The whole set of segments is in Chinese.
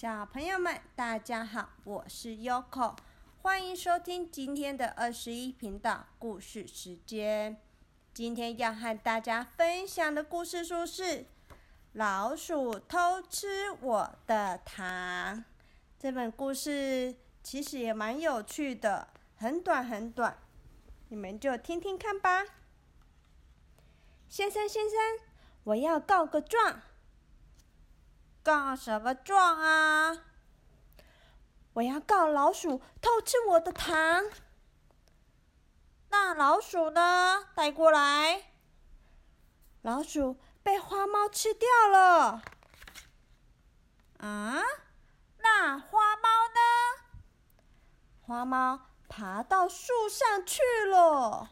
小朋友们，大家好，我是 Yoko，欢迎收听今天的二十一频道故事时间。今天要和大家分享的故事书是《老鼠偷吃我的糖》。这本故事其实也蛮有趣的，很短很短，你们就听听看吧。先生，先生，我要告个状。告什么状啊？我要告老鼠偷吃我的糖。那老鼠呢？带过来。老鼠被花猫吃掉了。啊？那花猫呢？花猫爬到树上去了。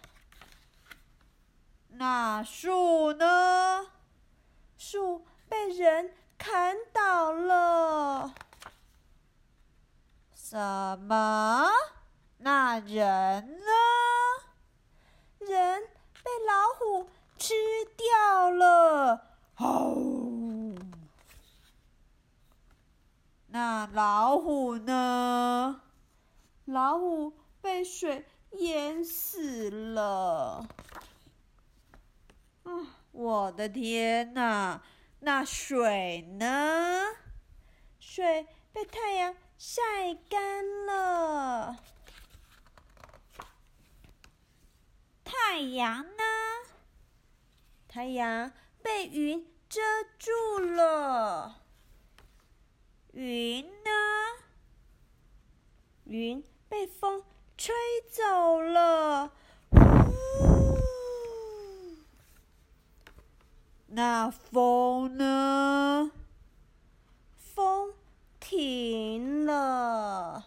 那树呢？树被人。砍倒了？什么？那人呢？人被老虎吃掉了。哦，那老虎呢？老虎被水淹死了。啊！我的天哪！那水呢？水被太阳晒干了。太阳呢？太阳被云遮住了。云呢？云被风吹走了。那风呢？风停了。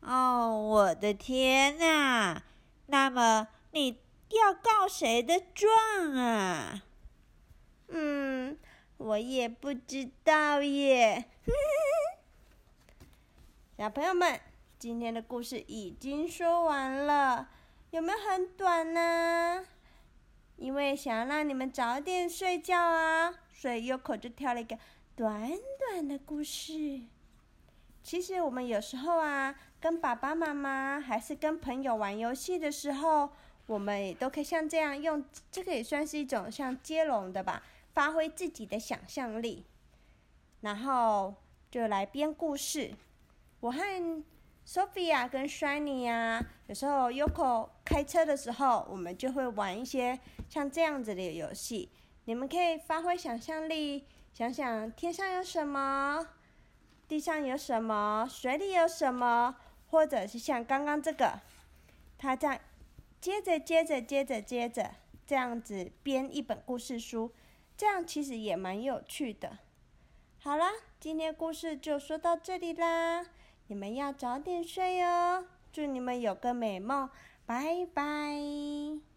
哦，我的天哪！那么你要告谁的状啊？嗯，我也不知道耶。小朋友们，今天的故事已经说完了，有没有很短呢？因为想要让你们早点睡觉啊，所以优口就挑了一个短短的故事。其实我们有时候啊，跟爸爸妈妈还是跟朋友玩游戏的时候，我们也都可以像这样用，这个也算是一种像接龙的吧，发挥自己的想象力，然后就来编故事。我和 Sophia 跟 Shiny 啊，有时候 Yoko 开车的时候，我们就会玩一些像这样子的游戏。你们可以发挥想象力，想想天上有什么，地上有什么，水里有什么，或者是像刚刚这个，他在接着接着接着接着这样子编一本故事书，这样其实也蛮有趣的。好啦，今天故事就说到这里啦。你们要早点睡哦，祝你们有个美梦，拜拜。